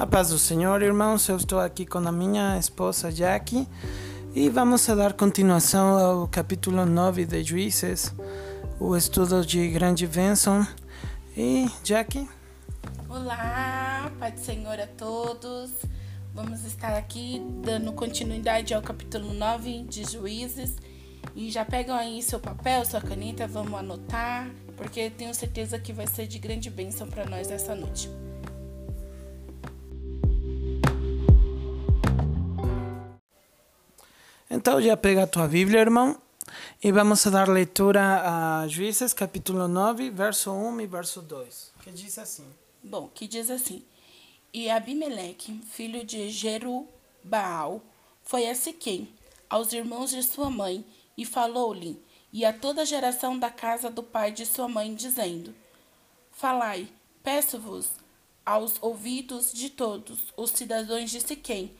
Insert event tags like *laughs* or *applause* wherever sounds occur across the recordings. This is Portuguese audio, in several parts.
A paz do Senhor, irmãos, eu estou aqui com a minha esposa Jackie e vamos a dar continuação ao capítulo 9 de Juízes, o estudo de grande bênção. E Jackie? Olá, paz do Senhor a todos. Vamos estar aqui dando continuidade ao capítulo 9 de Juízes. E já pegam aí seu papel, sua caneta, vamos anotar, porque tenho certeza que vai ser de grande bênção para nós essa noite. Então já pega a tua Bíblia, irmão, e vamos dar leitura a Juízes capítulo 9, verso 1 e verso 2, que diz assim. Bom, que diz assim: E Abimeleque, filho de Jerubaal, foi a Siquém, aos irmãos de sua mãe, e falou-lhe, e a toda a geração da casa do pai de sua mãe, dizendo: Falai, peço-vos, aos ouvidos de todos os cidadãos de Siquém,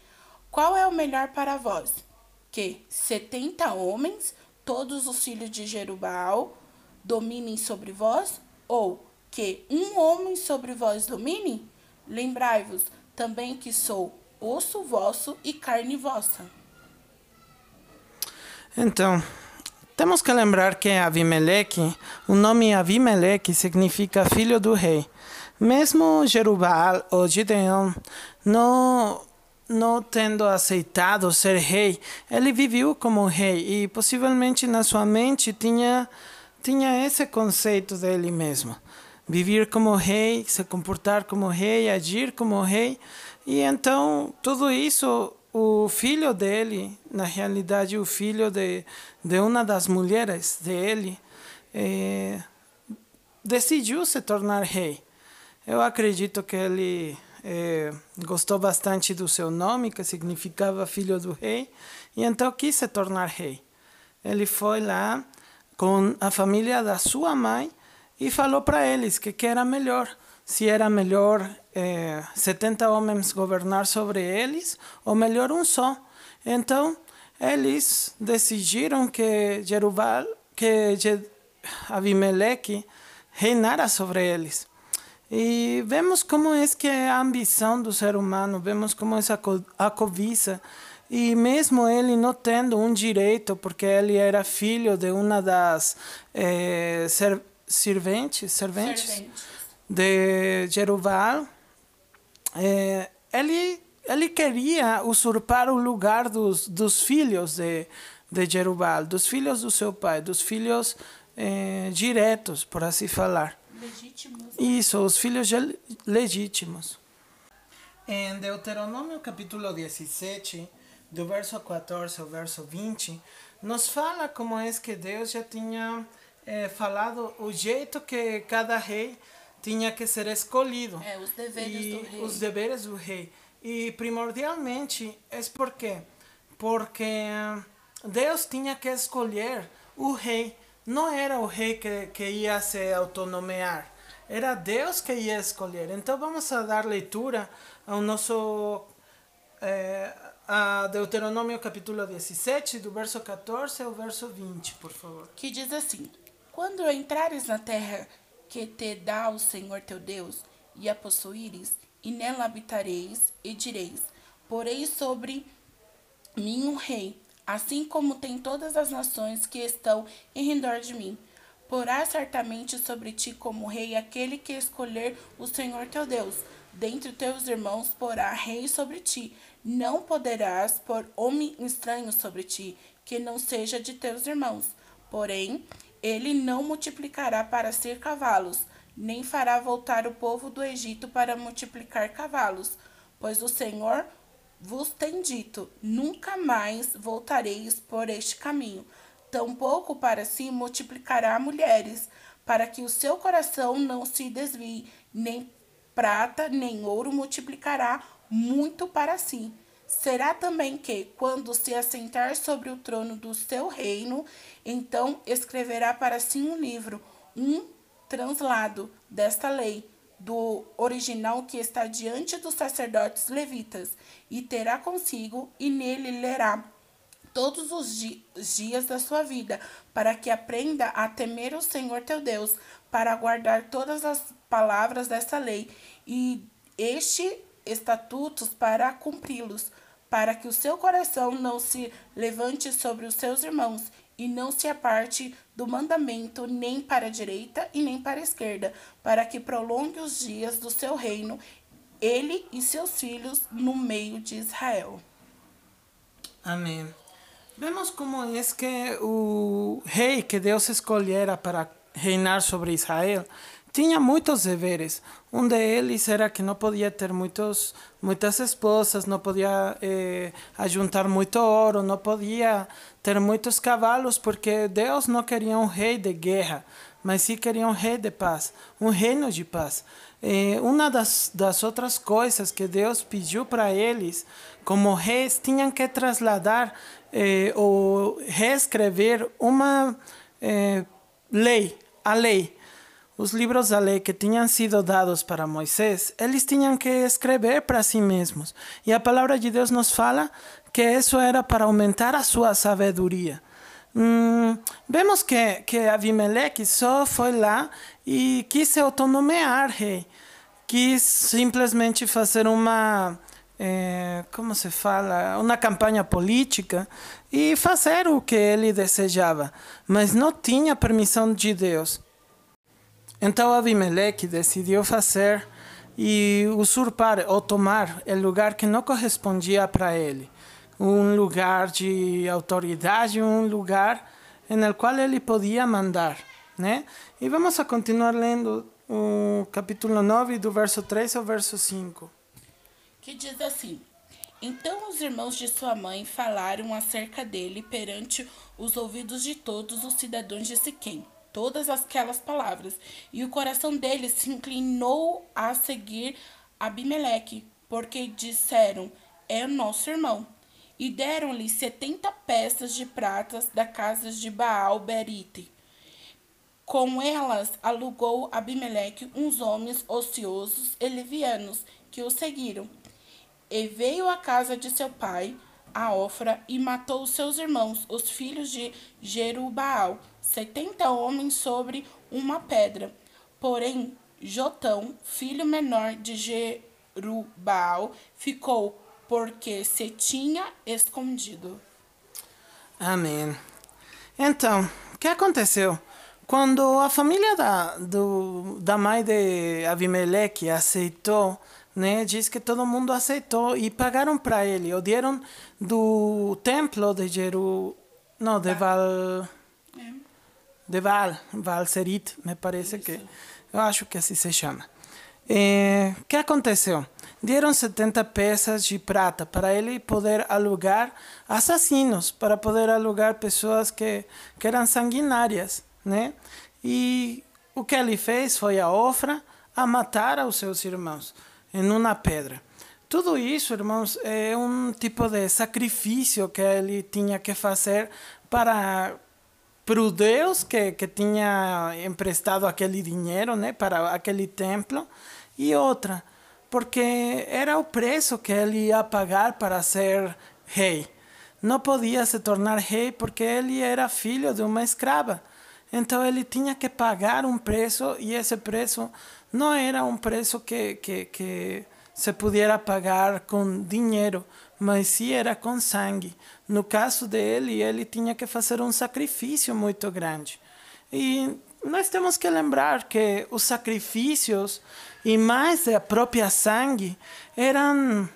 qual é o melhor para vós? Que setenta homens, todos os filhos de Jerubal, dominem sobre vós? Ou que um homem sobre vós domine? Lembrai-vos também que sou osso vosso e carne vossa. Então, temos que lembrar que Abimeleque, o nome Abimeleque significa filho do rei. Mesmo Jerubal ou Gideon não, não tendo aceitado ser rei, ele viveu como rei e possivelmente na sua mente tinha, tinha esse conceito dele mesmo. Viver como rei, se comportar como rei, agir como rei. E então tudo isso o filho dele, na realidade o filho de, de uma das mulheres dele, eh, decidiu se tornar rei. Eu acredito que ele eh, gostou bastante do seu nome, que significava filho do rei, e então quis se tornar rei. Ele foi lá com a família da sua mãe e falou para eles que, que era melhor se era melhor eh, 70 homens governar sobre eles ou melhor um só. Então, eles decidiram que Jerubal, que Abimeleque reinara sobre eles. E vemos como é que é a ambição do ser humano, vemos como é a cobiça. E mesmo ele não tendo um direito, porque ele era filho de uma das eh, ser, serventes, serventes, serventes de Jerubal, é, ele, ele queria usurpar o lugar dos, dos filhos de, de Jerubal, dos filhos do seu pai, dos filhos é, diretos, por assim falar. Legítimos. Isso, os filhos legítimos. Em Deuteronômio capítulo 17, do verso 14 ao verso 20, nos fala como é que Deus já tinha é, falado o jeito que cada rei tinha que ser escolhido. É, os deveres e do rei. Os deveres do rei. E primordialmente é por quê? Porque Deus tinha que escolher o rei. Não era o rei que, que ia se autonomear. Era Deus que ia escolher. Então vamos a dar leitura ao nosso é, a Deuteronômio capítulo 17, do verso 14 ao verso 20, por favor. Que diz assim: Quando entrares na terra que te dá o Senhor teu Deus, e a possuíres, e nela habitareis, e direis: Porei sobre mim um rei, assim como tem todas as nações que estão em redor de mim. Porá certamente sobre ti como rei aquele que escolher o Senhor teu Deus. Dentre teus irmãos porá rei sobre ti. Não poderás pôr homem estranho sobre ti, que não seja de teus irmãos. Porém, ele não multiplicará para ser cavalos, nem fará voltar o povo do Egito para multiplicar cavalos, pois o Senhor vos tem dito: nunca mais voltareis por este caminho. Tampouco para si multiplicará mulheres, para que o seu coração não se desvie, nem prata nem ouro multiplicará muito para si. Será também que, quando se assentar sobre o trono do seu reino, então escreverá para si um livro, um translado desta lei, do original que está diante dos sacerdotes levitas, e terá consigo, e nele lerá todos os dias da sua vida, para que aprenda a temer o Senhor teu Deus, para guardar todas as palavras dessa lei, e este estatutos para cumpri-los, para que o seu coração não se levante sobre os seus irmãos e não se aparte do mandamento nem para a direita e nem para a esquerda, para que prolongue os dias do seu reino, ele e seus filhos no meio de Israel. Amém. Vemos como é que o rei que Deus escolhera para reinar sobre Israel tinha muitos deveres. Um deles era que não podia ter muitos, muitas esposas, não podia eh, ajuntar muito ouro, não podia ter muitos cavalos, porque Deus não queria um rei de guerra, mas sim queria um rei de paz, um reino de paz. Eh, uma das, das outras coisas que Deus pediu para eles, como reis, tinham que trasladar eh, ou reescrever uma eh, lei, a lei os livros da lei que tinham sido dados para Moisés, eles tinham que escrever para si mesmos. E a palavra de Deus nos fala que isso era para aumentar a sua sabedoria. Hum, vemos que, que Abimeleque só foi lá e quis se autonomear rei. Quis simplesmente fazer uma. Eh, como se fala? Uma campanha política e fazer o que ele desejava. Mas não tinha permissão de Deus. Então Abimeleque decidiu fazer e usurpar ou tomar o lugar que não correspondia para ele. Um lugar de autoridade, um lugar no qual ele podia mandar. Né? E vamos a continuar lendo o capítulo 9, do verso 3 ao verso 5. Que diz assim: Então os irmãos de sua mãe falaram acerca dele perante os ouvidos de todos os cidadãos de Siquém todas aquelas palavras, e o coração deles se inclinou a seguir Abimeleque, porque disseram: É nosso irmão. E deram-lhe setenta peças de pratas da casa de Baal Berite. Com elas alugou Abimeleque uns homens ociosos e levianos que o seguiram. E veio à casa de seu pai, a Ofra, e matou seus irmãos, os filhos de Jerubaal, setenta homens sobre uma pedra. Porém, Jotão, filho menor de Jerubal, ficou porque se tinha escondido. Amém. Então, o que aconteceu? Quando a família da, do, da mãe de Abimeleque aceitou, né, diz que todo mundo aceitou e pagaram para ele, o deram do templo de Jeru, não, de Val de Val, Val Serit, me parece Isso. que, eu acho que assim se chama. O eh, que aconteceu? Deram 70 peças de prata para ele poder alugar assassinos, para poder alugar pessoas que, que eram sanguinárias, né? E o que ele fez foi a ofra a matar aos seus irmãos em uma pedra. Tudo isso, irmãos, é um tipo de sacrifício que ele tinha que fazer para para o Deus que, que tinha emprestado aquele dinheiro né, para aquele templo, e outra, porque era o preço que ele ia pagar para ser rei. Não podia se tornar rei porque ele era filho de uma escrava. Então ele tinha que pagar um preço e esse preço não era um preço que, que, que se pudiera pagar com dinheiro, mas sim era com sangue. No caso dele, ele tinha que fazer um sacrifício muito grande. E nós temos que lembrar que os sacrifícios e mais a própria sangue eram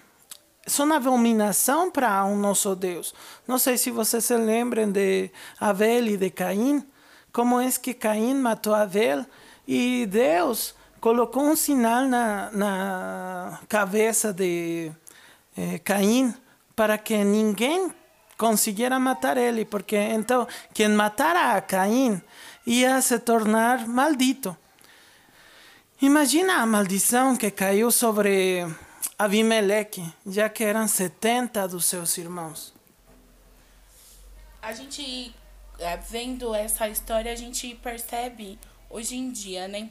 são abominação para o nosso Deus. Não sei se vocês se lembram de Abel e de Caim, como é que Caim matou Abel e Deus colocou um sinal na, na cabeça de eh, Caim para que ninguém conseguiera matar ele, porque então quem matara a Caim ia se tornar maldito. Imagina a maldição que caiu sobre Abimeleque, já que eram 70 dos seus irmãos. A gente, é, vendo essa história, a gente percebe hoje em dia, né?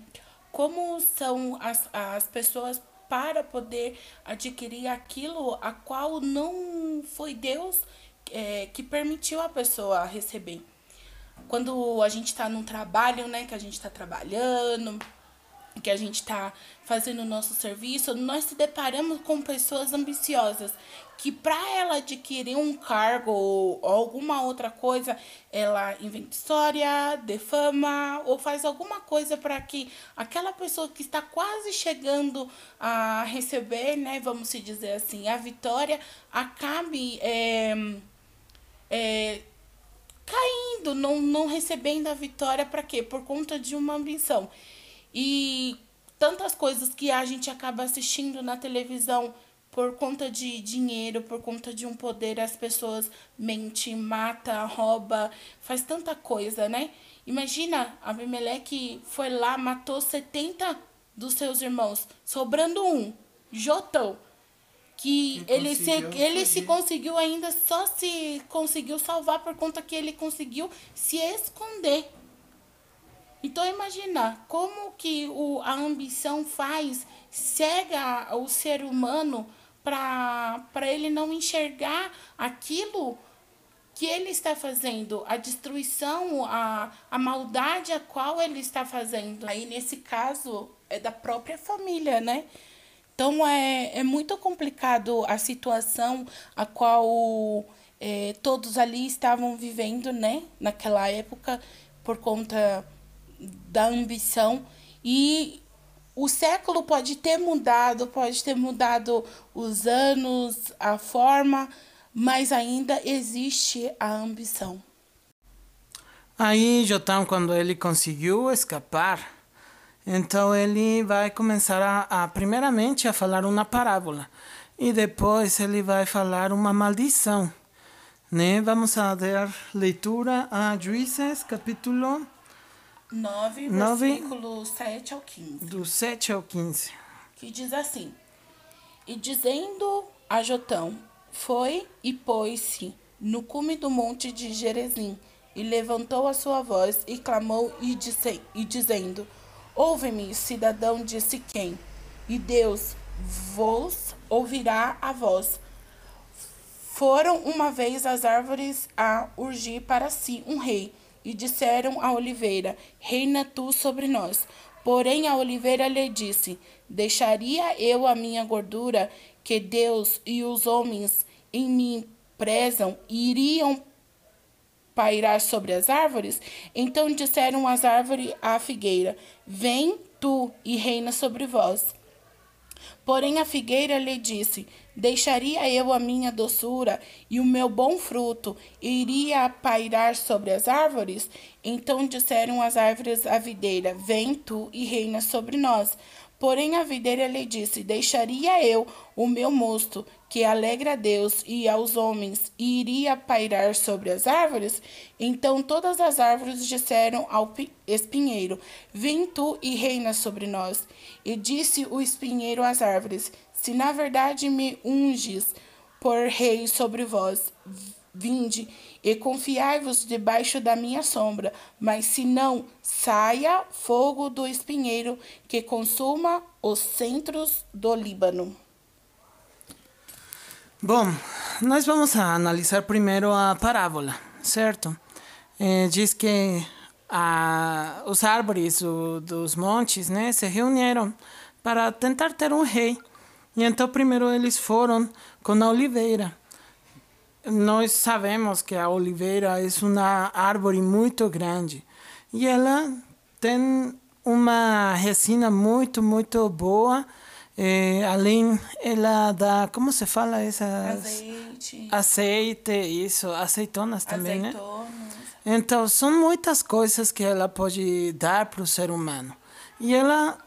Como são as, as pessoas para poder adquirir aquilo a qual não foi Deus é, que permitiu a pessoa receber. Quando a gente está num trabalho, né, que a gente está trabalhando, que a gente está fazendo o nosso serviço, nós se deparamos com pessoas ambiciosas que para ela adquirir um cargo ou alguma outra coisa, ela inventa história, defama ou faz alguma coisa para que aquela pessoa que está quase chegando a receber, né, vamos se dizer assim, a vitória, acabe é, é, caindo, não, não recebendo a vitória para quê? Por conta de uma ambição. E tantas coisas que a gente acaba assistindo na televisão por conta de dinheiro, por conta de um poder, as pessoas mentem, mata, rouba, faz tanta coisa, né? Imagina, Abimeleque foi lá, matou 70 dos seus irmãos, sobrando um, Jotão, que, que ele, se, ele se conseguiu ainda, só se conseguiu salvar por conta que ele conseguiu se esconder. Então imagina como que o, a ambição faz, cega o ser humano para ele não enxergar aquilo que ele está fazendo, a destruição, a, a maldade a qual ele está fazendo. Aí nesse caso é da própria família, né? Então é, é muito complicado a situação a qual é, todos ali estavam vivendo, né? Naquela época, por conta da ambição e o século pode ter mudado, pode ter mudado os anos, a forma, mas ainda existe a ambição. Aí, Jotão, quando ele conseguiu escapar, então ele vai começar a, a, primeiramente a falar uma parábola e depois ele vai falar uma maldição. Né? Vamos a dar leitura a Juízes, capítulo 9, 9, versículo 7 ao 15. Do 7 ao 15. Que diz assim: E dizendo a Jotão, foi e pôs-se no cume do monte de Gerezim, e levantou a sua voz e clamou e, disse, e dizendo: Ouve-me, cidadão de Siquém, e Deus vos ouvirá a voz. Foram uma vez as árvores a urgir para si um rei, e disseram à oliveira: Reina tu sobre nós. Porém a oliveira lhe disse: Deixaria eu a minha gordura, que Deus e os homens em mim prezam, e iriam pairar sobre as árvores? Então disseram as árvores à figueira: Vem tu e reina sobre vós. Porém a figueira lhe disse: Deixaria eu a minha doçura e o meu bom fruto, iria pairar sobre as árvores? Então disseram as árvores à videira: Vem tu e reina sobre nós. Porém a videira lhe disse: Deixaria eu o meu mosto, que alegra a Deus e aos homens, e iria pairar sobre as árvores? Então todas as árvores disseram ao espinheiro: Vem tu e reina sobre nós. E disse o espinheiro às árvores: Se na verdade me unges por rei sobre vós, vinde e confiai-vos debaixo da minha sombra, mas se não, saia fogo do espinheiro que consuma os centros do Líbano. Bom, nós vamos analisar primeiro a parábola, certo? É, diz que a, os árvores o, dos montes né, se reuniram para tentar ter um rei. E então primeiro eles foram com a oliveira nós sabemos que a oliveira é uma árvore muito grande e ela tem uma resina muito, muito boa. É, além, ela dá, como se fala essas? Azeite. Azeite, isso, azeitonas também, Azeitonas. né? Então, são muitas coisas que ela pode dar para o ser humano. E ela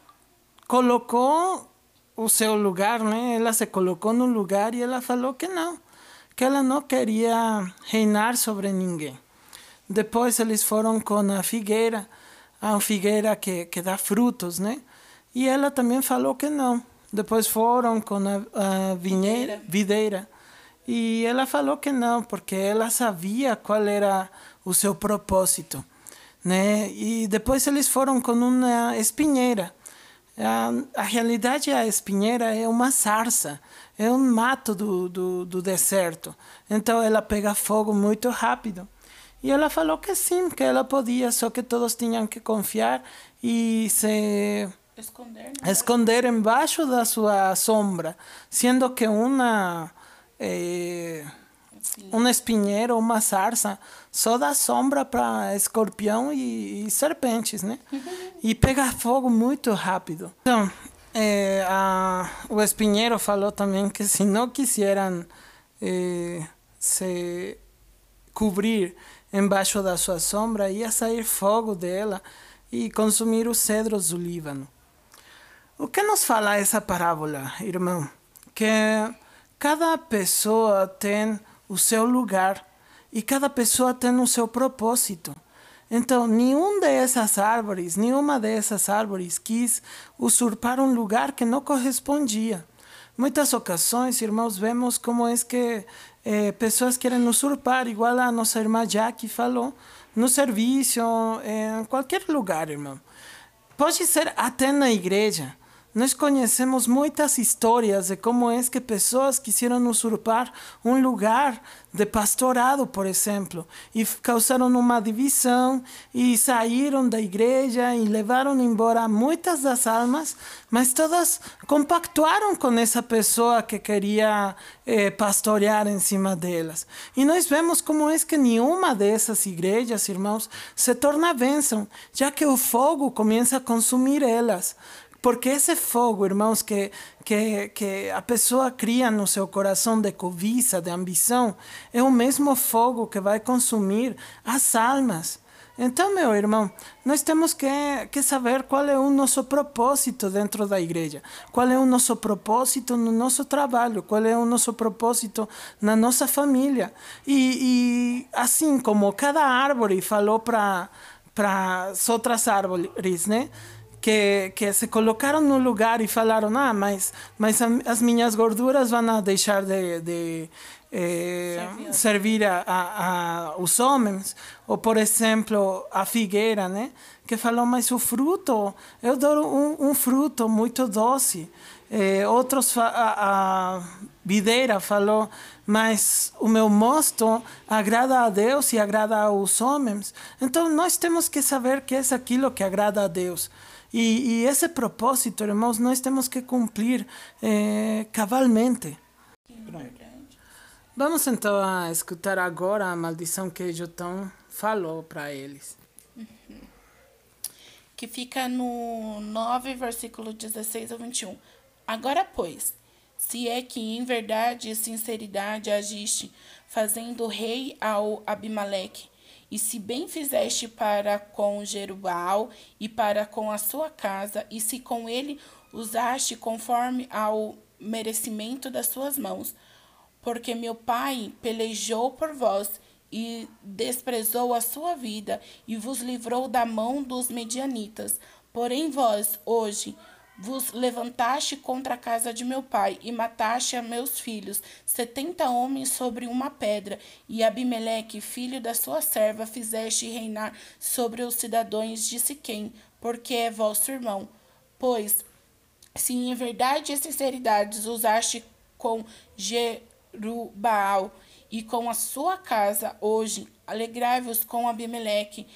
colocou o seu lugar, né? Ela se colocou no lugar e ela falou que não que ela não queria reinar sobre ninguém. Depois eles foram com a figueira, a figueira que, que dá frutos, né? E ela também falou que não. Depois foram com a, a vinheira, videira. E ela falou que não, porque ela sabia qual era o seu propósito. Né? E depois eles foram com uma espinheira. A, a realidade, a espinheira é uma sarça é um mato do, do, do deserto. Então ela pega fogo muito rápido. E ela falou que sim, que ela podia, só que todos tinham que confiar e se Esconder, né? esconder embaixo da sua sombra, sendo que uma eh, um espinheiro, uma sarça, só dá sombra para escorpião e, e, serpentes, né? *laughs* E pega fogo muito rápido. Então, eh, a, o espinheiro falou também que se não quisieram eh, se cobrir embaixo da sua sombra, ia sair fogo dela e consumir os cedros do Líbano. O que nos fala essa parábola, irmão? Que cada pessoa tem o seu lugar e cada pessoa tem o seu propósito. Então, nenhum dessas árvores, nenhuma dessas árvores quis usurpar um lugar que não correspondia. Muitas ocasiões, irmãos, vemos como é que eh, pessoas querem usurpar, igual a nossa irmã Jack falou, no serviço, em qualquer lugar, irmão. Pode ser até na igreja. Nós conhecemos muitas histórias de como é que pessoas quiseram usurpar um lugar de pastorado, por exemplo, e causaram uma divisão e saíram da igreja e levaram embora muitas das almas, mas todas compactuaram com essa pessoa que queria eh, pastorear em cima delas. E nós vemos como é que nenhuma dessas igrejas, irmãos, se torna bênção, já que o fogo começa a consumir elas. Porque esse fogo, irmãos, que, que, que a pessoa cria no seu coração de cobiça, de ambição, é o mesmo fogo que vai consumir as almas. Então, meu irmão, nós temos que, que saber qual é o nosso propósito dentro da igreja, qual é o nosso propósito no nosso trabalho, qual é o nosso propósito na nossa família. E, e assim como cada árvore falou para as outras árvores, né? Que, que se colocaram no lugar e falaram: ah, mas, mas as minhas gorduras vão deixar de, de eh, servir a, a, a, os homens. Ou, por exemplo, a figueira, né? que falou: mas o fruto, eu dou um, um fruto muito doce. Eh, outros, a, a videira falou: mas o meu mosto agrada a Deus e agrada aos homens. Então, nós temos que saber que é aquilo que agrada a Deus. E, esse propósito, irmãos, nós temos que cumprir eh, cabalmente. Vamos então a escutar agora a maldição que Jotão falou para eles. Que fica no 9, versículo 16 ao 21. Agora, pois, se é que em verdade e sinceridade agiste, fazendo rei ao Abimeleque, e se bem fizeste para com Jerubal e para com a sua casa, e se com ele usaste conforme ao merecimento das suas mãos, porque meu pai pelejou por vós e desprezou a sua vida e vos livrou da mão dos medianitas. Porém vós, hoje, vos levantaste contra a casa de meu pai e mataste a meus filhos, setenta homens sobre uma pedra, e Abimeleque, filho da sua serva, fizeste reinar sobre os cidadãos de Siquém, porque é vosso irmão. Pois, se em verdade e sinceridade usaste com Jerubaal e com a sua casa hoje, alegrai-vos com Abimeleque,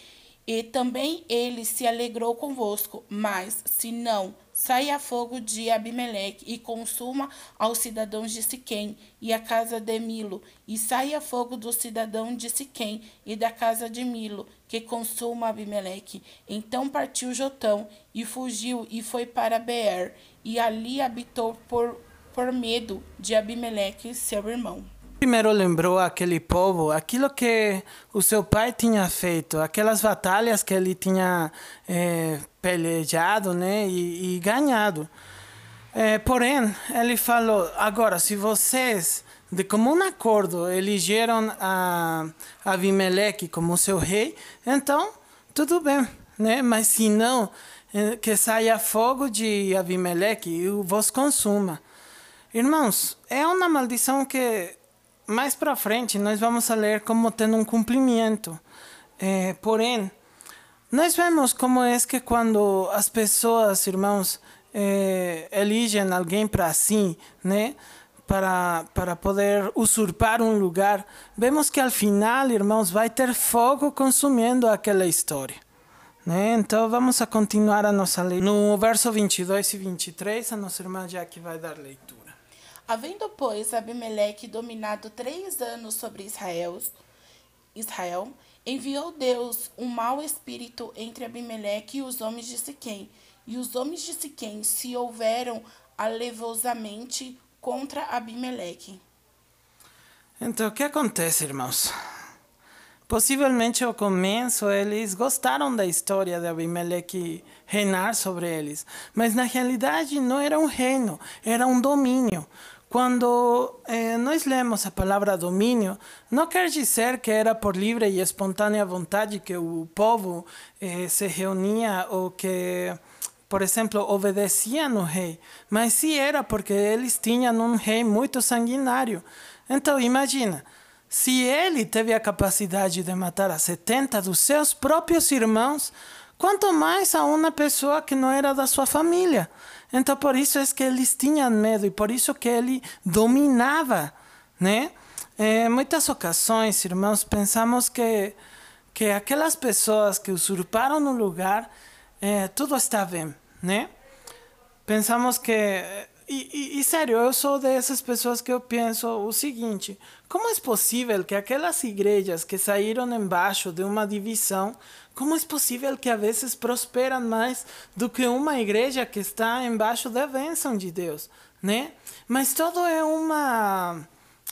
e também ele se alegrou convosco, mas se não, saia fogo de Abimeleque e consuma aos cidadãos de Siquém e a casa de Milo, e saia fogo do cidadão de Siquém e da casa de Milo, que consuma Abimeleque. Então partiu Jotão e fugiu e foi para Beer, e ali habitou por, por medo de Abimeleque, seu irmão primeiro lembrou aquele povo aquilo que o seu pai tinha feito, aquelas batalhas que ele tinha é, pelejado né, e, e ganhado. É, porém, ele falou: agora, se vocês, de comum acordo, elegeram a Abimeleque como seu rei, então tudo bem, né? mas se não, é, que saia fogo de Abimeleque e vos consuma. Irmãos, é uma maldição que mais para frente nós vamos ler como tendo um cumprimento. É, porém, nós vemos como é que quando as pessoas, irmãos, é, elegem alguém para si, né? Para, para poder usurpar um lugar, vemos que al final, irmãos, vai ter fogo consumindo aquela história. Né? Então vamos a continuar a nossa leitura. No verso 22 e 23, a nossa irmã Jack vai dar leitura. Havendo, pois, Abimeleque dominado três anos sobre Israel, Israel, enviou Deus um mau espírito entre Abimeleque e os homens de Siquém. E os homens de Siquém se houveram alevosamente contra Abimeleque. Então, o que acontece, irmãos? Possivelmente ao começo eles gostaram da história de Abimeleque reinar sobre eles, mas na realidade não era um reino, era um domínio. Quando eh, nós lemos a palavra domínio, não quer dizer que era por livre e espontânea vontade que o povo eh, se reunia ou que, por exemplo, obedecia no rei, mas sim era porque eles tinham um rei muito sanguinário. Então, imagina, se ele teve a capacidade de matar a 70 dos seus próprios irmãos, quanto mais a uma pessoa que não era da sua família. Então por isso é que eles tinham medo e por isso que ele dominava, né? Em muitas ocasiões, irmãos, pensamos que que aquelas pessoas que usurparam o lugar, eh, tudo está bem, né? Pensamos que e, e, e, sério, eu sou dessas pessoas que eu penso o seguinte: como é possível que aquelas igrejas que saíram embaixo de uma divisão como é possível que a vezes prosperam mais do que uma igreja que está embaixo da bênção de Deus, né? Mas todo é uma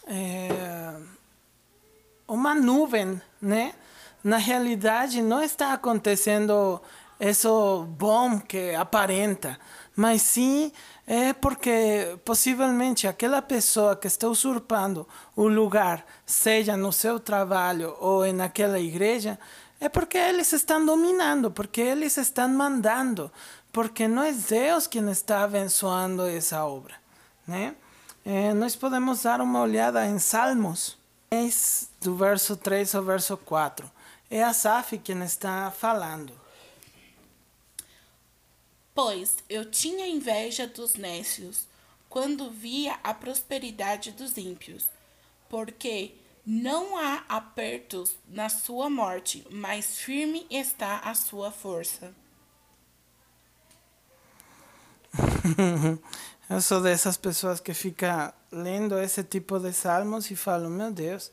é, uma nuvem, né? Na realidade não está acontecendo isso bom que aparenta, mas sim é porque possivelmente aquela pessoa que está usurpando o lugar, seja no seu trabalho ou naquela igreja, é porque eles estão dominando, porque eles estão mandando, porque não é Deus quem está abençoando essa obra. Né? É, nós podemos dar uma olhada em Salmos, do verso 3 ao verso 4. É Asaf quem está falando. Pois eu tinha inveja dos nécios, quando via a prosperidade dos ímpios, porque não há apertos na sua morte, mas firme está a sua força. *laughs* Eu sou dessas pessoas que fica lendo esse tipo de salmos e falo, meu Deus,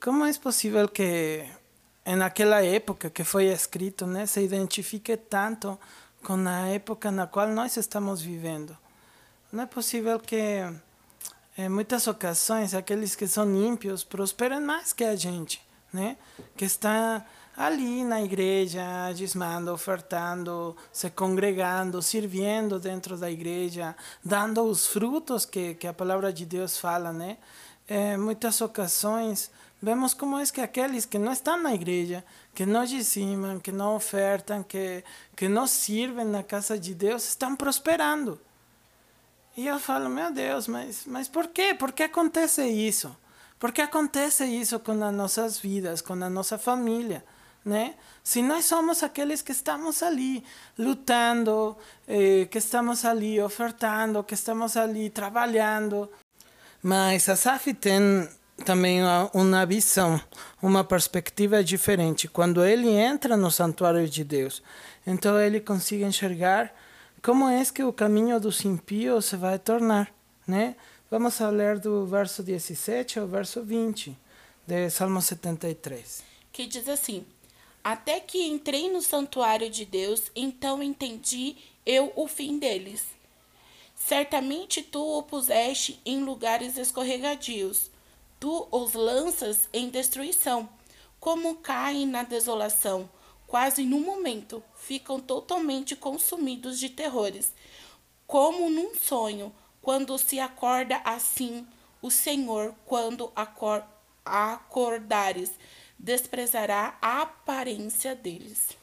como é possível que naquela época que foi escrito, né, se identifique tanto com a época na qual nós estamos vivendo? Não é possível que em muitas ocasiões, aqueles que são ímpios prosperam mais que a gente, né? Que está ali na igreja, dizimando, ofertando, se congregando, servindo dentro da igreja, dando os frutos que, que a palavra de Deus fala, né? Em muitas ocasiões, vemos como é que aqueles que não estão na igreja, que não dizimam, que não ofertam, que, que não servem na casa de Deus, estão prosperando. E eu falo, meu Deus, mas, mas por quê? Por que acontece isso? Por que acontece isso com as nossas vidas, com a nossa família? Né? Se nós somos aqueles que estamos ali lutando, eh, que estamos ali ofertando, que estamos ali trabalhando. Mas a SAF tem também uma visão, uma perspectiva diferente. Quando ele entra no santuário de Deus, então ele consegue enxergar como é que o caminho dos impíos se vai tornar, né? Vamos ler do verso 17 ao verso 20 de Salmo 73. Que diz assim: Até que entrei no santuário de Deus, então entendi eu o fim deles. Certamente tu o puseste em lugares escorregadios, tu os lanças em destruição, como caem na desolação quase num momento, ficam totalmente consumidos de terrores, como num sonho, quando se acorda assim o Senhor, quando acor acordares, desprezará a aparência deles.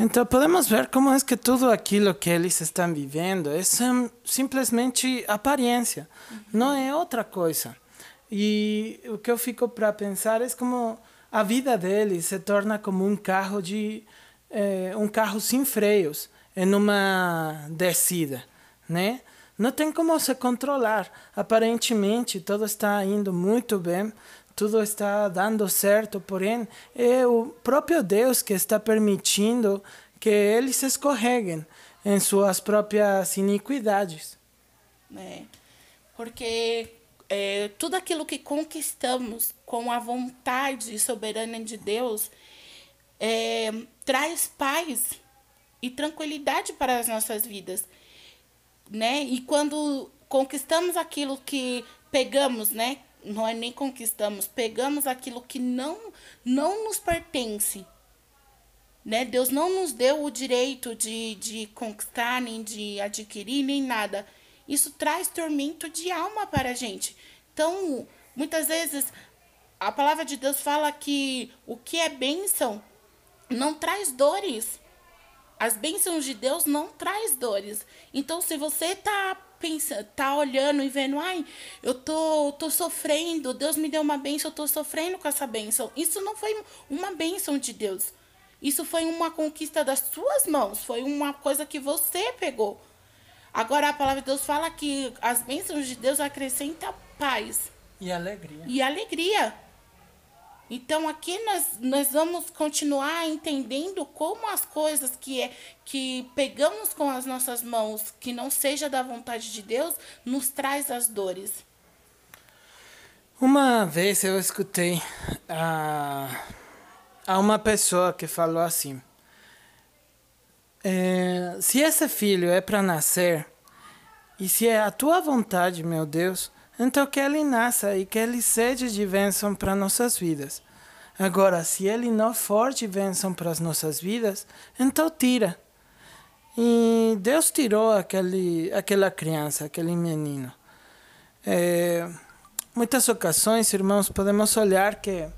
Então podemos ver como é que tudo aquilo que eles estão vivendo é simplesmente aparência, uhum. não é outra coisa. E o que eu fico para pensar é como a vida dele se torna como um carro de é, um carro sem freios em uma descida, né? Não tem como se controlar. Aparentemente tudo está indo muito bem, tudo está dando certo, porém é o próprio Deus que está permitindo que eles escorreguem em suas próprias iniquidades. É, porque é, tudo aquilo que conquistamos com a vontade soberana de Deus é, traz paz e tranquilidade para as nossas vidas, né? E quando conquistamos aquilo que pegamos, né? Não é nem conquistamos, pegamos aquilo que não não nos pertence. Né? Deus não nos deu o direito de, de conquistar, nem de adquirir, nem nada. Isso traz tormento de alma para a gente. Então, muitas vezes, a palavra de Deus fala que o que é bênção não traz dores. As bênçãos de Deus não traz dores. Então, se você tá pensando, tá olhando e vendo, ai, eu tô, tô sofrendo, Deus me deu uma bênção, eu tô sofrendo com essa bênção. Isso não foi uma bênção de Deus. Isso foi uma conquista das suas mãos, foi uma coisa que você pegou. Agora a palavra de Deus fala que as bênçãos de Deus acrescentam paz e alegria. E alegria. Então aqui nós, nós vamos continuar entendendo como as coisas que é que pegamos com as nossas mãos, que não seja da vontade de Deus, nos traz as dores. Uma vez eu escutei a, a uma pessoa que falou assim: é, se esse filho é para nascer, e se é a tua vontade, meu Deus, então que ele nasça e que ele seja de bênção para nossas vidas. Agora, se ele não for de bênção para as nossas vidas, então tira. E Deus tirou aquele, aquela criança, aquele menino. É, muitas ocasiões, irmãos, podemos olhar que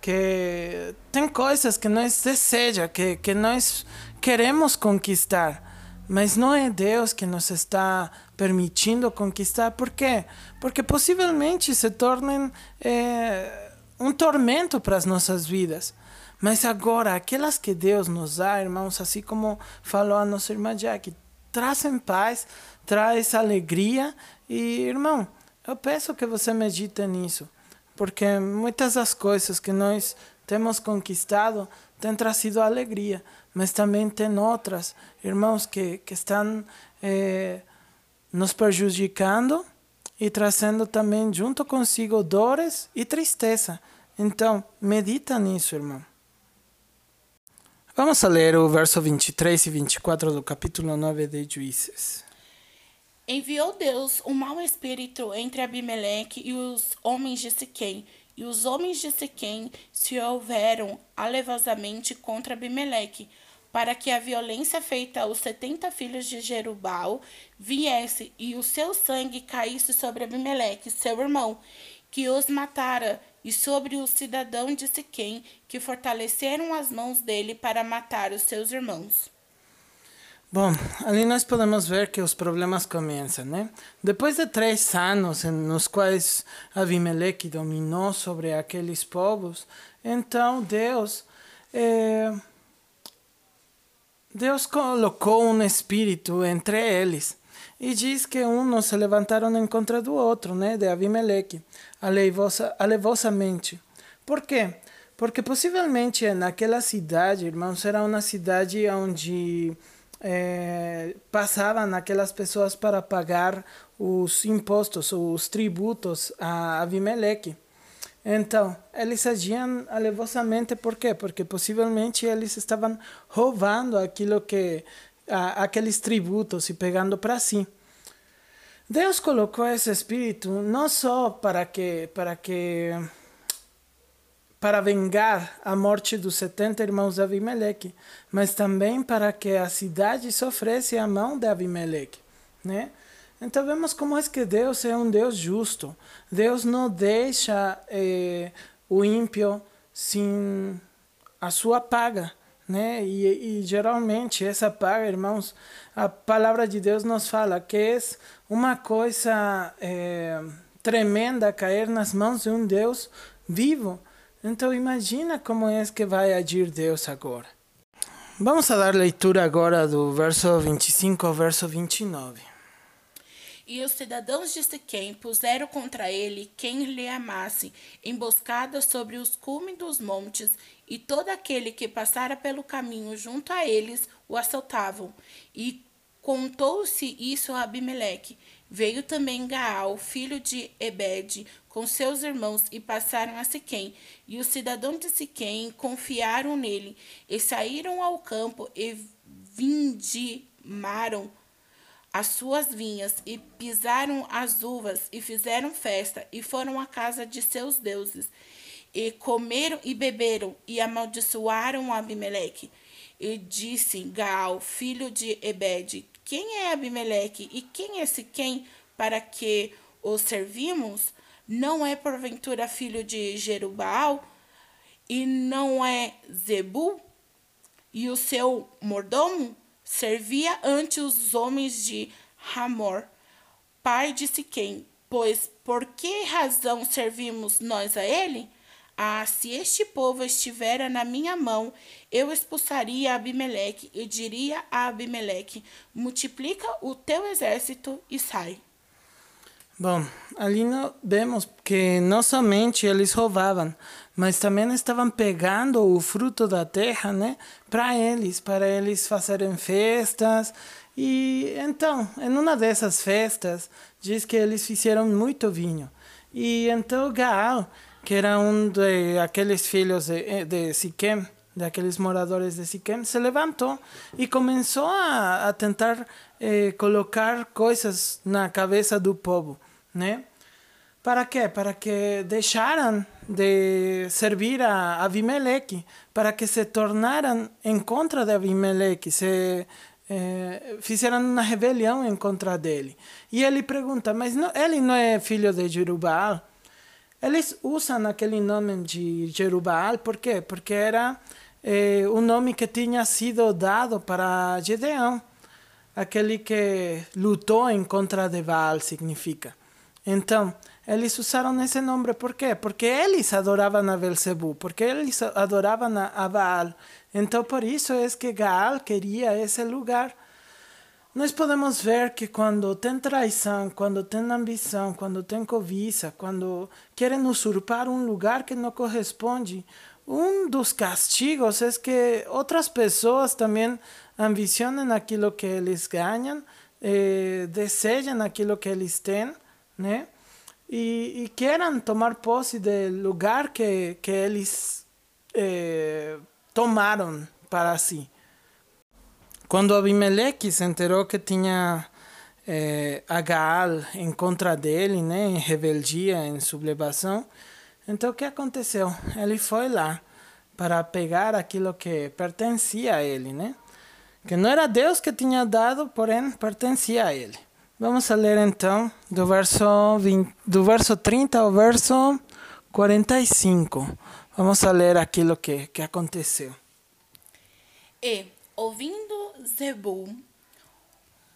que tem coisas que nós deseja, que, que nós queremos conquistar, mas não é Deus que nos está permitindo conquistar. Por quê? Porque possivelmente se tornem é, um tormento para as nossas vidas. Mas agora, aquelas que Deus nos dá, irmãos, assim como falou a nossa irmã Jack, trazem paz, traz alegria. E, irmão, eu peço que você medite nisso, porque muitas das coisas que nós temos conquistado têm trazido alegria, mas também tem outras, irmãos, que, que estão é, nos prejudicando e trazendo também junto consigo dores e tristeza. Então, medita nisso, irmão. Vamos a ler o verso 23 e 24 do capítulo 9 de Juízes. Enviou Deus um mau espírito entre Abimeleque e os homens de Siquém, e os homens de Siquém se houveram alevosamente contra Abimeleque, para que a violência feita aos setenta filhos de Jerubal viesse e o seu sangue caísse sobre Abimeleque, seu irmão, que os matara, e sobre o cidadão de Siquém, que fortaleceram as mãos dele para matar os seus irmãos. Bom, ali nós podemos ver que os problemas começam, né? Depois de três anos nos quais Abimeleque dominou sobre aqueles povos, então Deus eh, Deus colocou um espírito entre eles e diz que uns se levantaram em contra do outro, né, de Abimeleque, alevosa, alevosamente. Por quê? Porque possivelmente naquela cidade, irmãos, era uma cidade onde é, passavam aquelas pessoas para pagar os impostos, os tributos a Abimeleque. Então, eles agiam alevosamente, por quê? Porque possivelmente eles estavam roubando aquilo que a, aqueles tributos e pegando para si. Deus colocou esse espírito não só para que para que para vengar a morte dos 70 irmãos de Abimeleque, mas também para que a cidade sofresse a mão de Abimeleque, né? Então vemos como é que Deus é um Deus justo. Deus não deixa eh, o ímpio sem a sua paga. Né? E, e, geralmente essa paga, irmãos, a palavra de Deus nos fala que é uma coisa é, tremenda cair nas mãos de um Deus vivo. Então imagina como é que vai agir Deus agora. Vamos a dar leitura agora do verso 25 ao verso 29. E os cidadãos de Siquém puseram contra ele quem lhe amasse, emboscada sobre os cumes dos montes, e todo aquele que passara pelo caminho junto a eles o assaltavam. E contou-se isso a Abimeleque. Veio também Gaal, filho de Ebed, com seus irmãos, e passaram a Siquém. E os cidadãos de Siquém confiaram nele, e saíram ao campo e vindimaram as suas vinhas e pisaram as uvas e fizeram festa e foram à casa de seus deuses e comeram e beberam e amaldiçoaram Abimeleque. E disse Gaal, filho de Ebed, quem é Abimeleque e quem é Siquém para que o servimos? Não é porventura filho de Jerubal e não é Zebu e o seu mordomo? servia ante os homens de Hamor, pai de Siquém, pois por que razão servimos nós a ele? Ah, se este povo estivera na minha mão, eu expulsaria Abimeleque e diria a Abimeleque: multiplica o teu exército e sai. Bom, ali vemos que não somente eles roubavam, mas também estavam pegando o fruto da terra, né, para eles, para eles fazerem festas. E então, em uma dessas festas, diz que eles fizeram muito vinho. E então Gaal, que era um de aqueles filhos de, de Siquem, daqueles moradores de Siquem, se levantou e começou a, a tentar eh, colocar coisas na cabeça do povo né? Para quê? Para que deixaram de servir a Abimeleque, para que se tornaram em contra de Abimeleque, se eh, fizeram uma rebelião em contra dele. E ele pergunta, mas ele não é filho de Jerubal? Eles usam aquele nome de Jerubal, por quê? Porque era eh, o nome que tinha sido dado para Gedeão, aquele que lutou em contra de Baal, significa. Então, eles usaram esse nome por quê? Porque eles adoravam a Belzebu, porque eles adoravam a Baal. Então, por isso é que Gaal queria esse lugar. Nós podemos ver que quando tem traição, quando tem ambição, quando tem cobiça, quando querem usurpar um lugar que não corresponde, um dos castigos é que outras pessoas também ambicionem aquilo que eles ganham, eh, desejam aquilo que eles têm né? E, e tomar posse do lugar que, que eles eh, tomaram para si. Quando Abimeleque se enterou que tinha eh, Gaal em contra dele, né, em rebeldia, em sublevação, então o que aconteceu? Ele foi lá para pegar aquilo que pertencia a ele, né? Que não era Deus que tinha dado, porém pertencia a ele. Vamos a ler então do verso, 20, do verso 30 ao verso 45. Vamos a ler aquilo que, que aconteceu. E, ouvindo Zebul,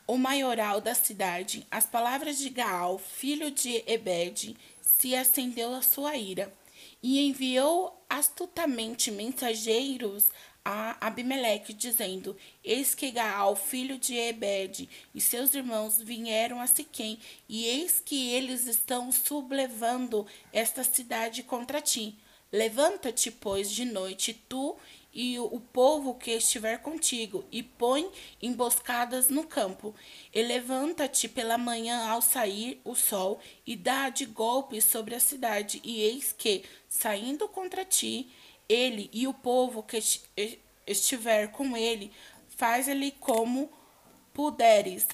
o maioral da cidade, as palavras de Gaal, filho de Ebed, se acendeu a sua ira, e enviou astutamente mensageiros a Abimeleque, dizendo: Eis que Gaal, filho de Ebed, e seus irmãos vieram a Siquém, e eis que eles estão sublevando esta cidade contra ti. Levanta-te, pois, de noite, tu e o povo que estiver contigo, e põe emboscadas no campo. E levanta-te pela manhã ao sair o sol, e dá de golpes sobre a cidade, e eis que, saindo contra ti, ele e o povo que estiver com ele, faz-lhe como puderes.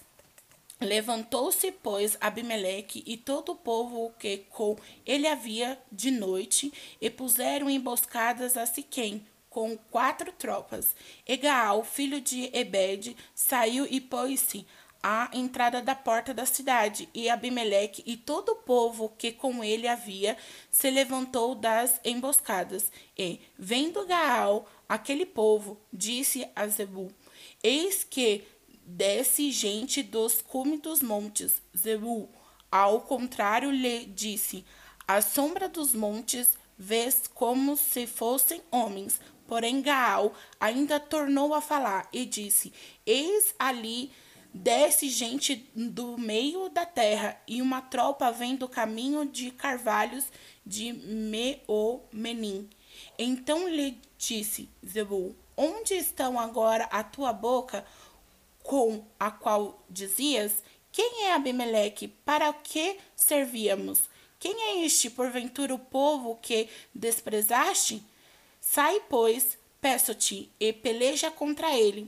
Levantou-se, pois, Abimeleque e todo o povo que com ele havia de noite, e puseram emboscadas a Siquém, com quatro tropas. Egaal, filho de Ebed, saiu e pôs-se à entrada da porta da cidade, e Abimeleque e todo o povo que com ele havia se levantou das emboscadas. E, vendo Gaal, aquele povo, disse a Zebu: Eis que desce gente dos cumes dos montes. Zebu, ao contrário, lhe disse: A sombra dos montes vês como se fossem homens. Porém, Gaal ainda tornou a falar e disse: Eis ali desce gente do meio da terra, e uma tropa vem do caminho de carvalhos de Meomenim. Então lhe disse Zebul, onde estão agora a tua boca com a qual dizias, quem é Abimeleque? Para que servíamos? Quem é este, porventura, o povo que desprezaste? Sai, pois, peço-te, e peleja contra ele.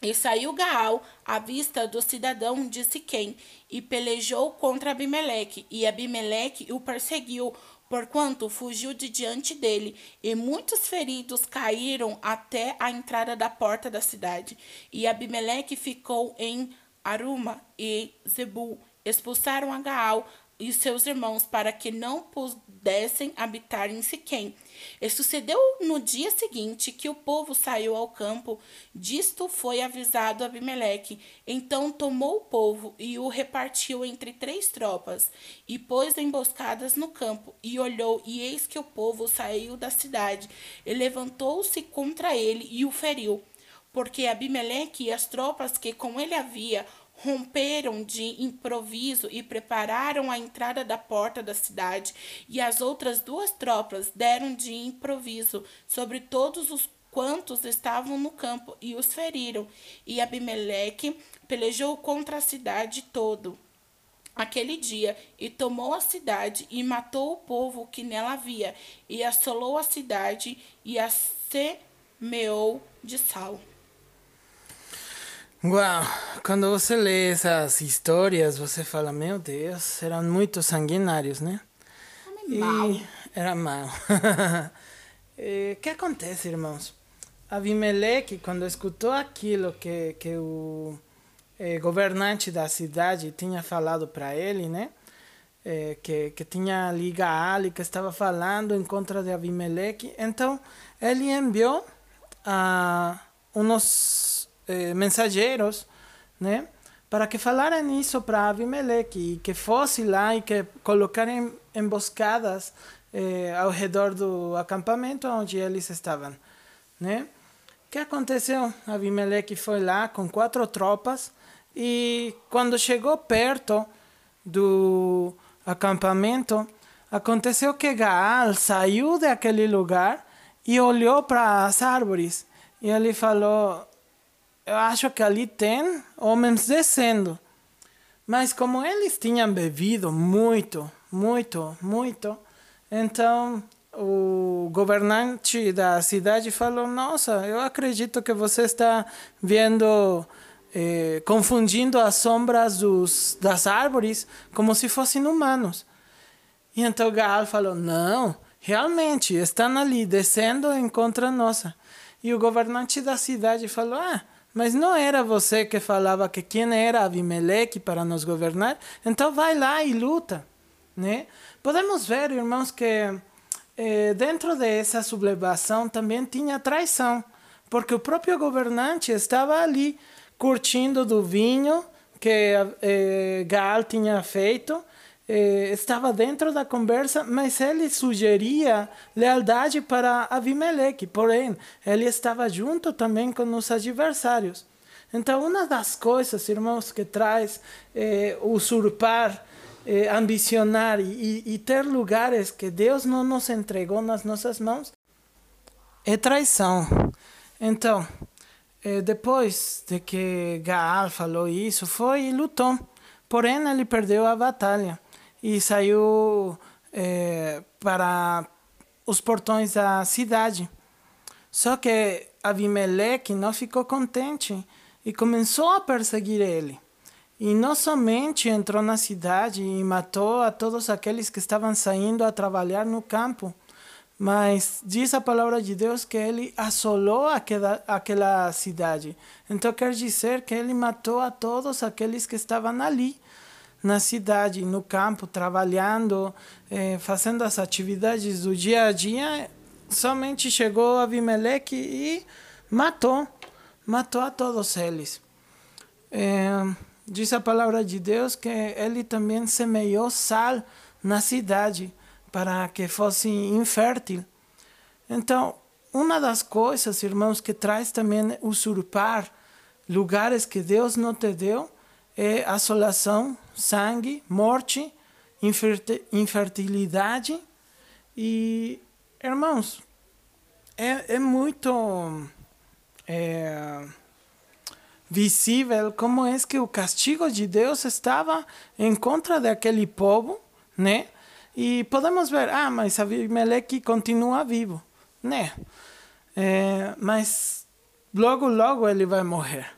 E saiu Gaal à vista do cidadão de Siquém, e pelejou contra Abimeleque, e Abimeleque o perseguiu, porquanto fugiu de diante dele, e muitos feridos caíram até a entrada da porta da cidade. E Abimeleque ficou em Aruma e Zebul, expulsaram a Gaal, e seus irmãos para que não pudessem habitar em Siquém. E sucedeu no dia seguinte que o povo saiu ao campo, disto foi avisado Abimeleque. Então tomou o povo e o repartiu entre três tropas, e pôs emboscadas no campo, e olhou, e eis que o povo saiu da cidade, e levantou-se contra ele e o feriu. Porque Abimeleque e as tropas que com ele havia romperam de improviso e prepararam a entrada da porta da cidade, e as outras duas tropas deram de improviso sobre todos os quantos estavam no campo e os feriram. E Abimeleque pelejou contra a cidade todo aquele dia e tomou a cidade e matou o povo que nela havia e assolou a cidade e a semeou de sal. Uau, quando você lê essas histórias, você fala, meu Deus, eram muito sanguinários, né? Mal. E era mal. *laughs* O que acontece, irmãos? Abimeleque, quando escutou aquilo que, que o eh, governante da cidade tinha falado para ele, né? Eh, que, que tinha Liga Ali, que estava falando em contra de Abimeleque. Então, ele enviou a uns eh, mensageiros, né? Para que falaram isso para Abimeleque e que fosse lá e que colocaram emboscadas eh, ao redor do acampamento onde eles estavam, né? O que aconteceu? Abimeleque foi lá com quatro tropas e quando chegou perto do acampamento, aconteceu que Gaal saiu daquele lugar e olhou para as árvores e ele falou: eu acho que ali tem homens descendo. Mas como eles tinham bebido muito, muito, muito, então o governante da cidade falou: Nossa, eu acredito que você está vendo, eh, confundindo as sombras dos, das árvores como se fossem humanos. E então Gaal falou: Não, realmente, estão ali descendo em contra nossa. E o governante da cidade falou: Ah mas não era você que falava que quem era Abimeleque para nos governar? Então vai lá e luta. Né? Podemos ver, irmãos, que eh, dentro dessa sublevação também tinha traição, porque o próprio governante estava ali curtindo do vinho que eh, Gaal tinha feito eh, estava dentro da conversa, mas ele sugeria lealdade para Abimeleque, porém, ele estava junto também com os adversários. Então, uma das coisas, irmãos, que traz eh, usurpar, eh, ambicionar e, e ter lugares que Deus não nos entregou nas nossas mãos é traição. Então, eh, depois de que Gaal falou isso, foi e lutou. Porém, ele perdeu a batalha e saiu é, para os portões da cidade. Só que Abimeleque não ficou contente e começou a perseguir ele. E não somente entrou na cidade e matou a todos aqueles que estavam saindo a trabalhar no campo, mas diz a palavra de Deus que ele assolou aquela, aquela cidade. Então quer dizer que ele matou a todos aqueles que estavam ali na cidade, no campo, trabalhando, eh, fazendo as atividades do dia a dia, somente chegou Abimeleque e matou, matou a todos eles. Eh, diz a palavra de Deus que ele também semeou sal na cidade para que fosse infértil. Então, uma das coisas, irmãos, que traz também usurpar lugares que Deus não te deu é assolação, sangue, morte, infertilidade e, irmãos, é, é muito é, visível como é que o castigo de Deus estava em contra daquele povo, né? E podemos ver, ah, mas Abimeleque continua vivo, né? É, mas logo, logo ele vai morrer.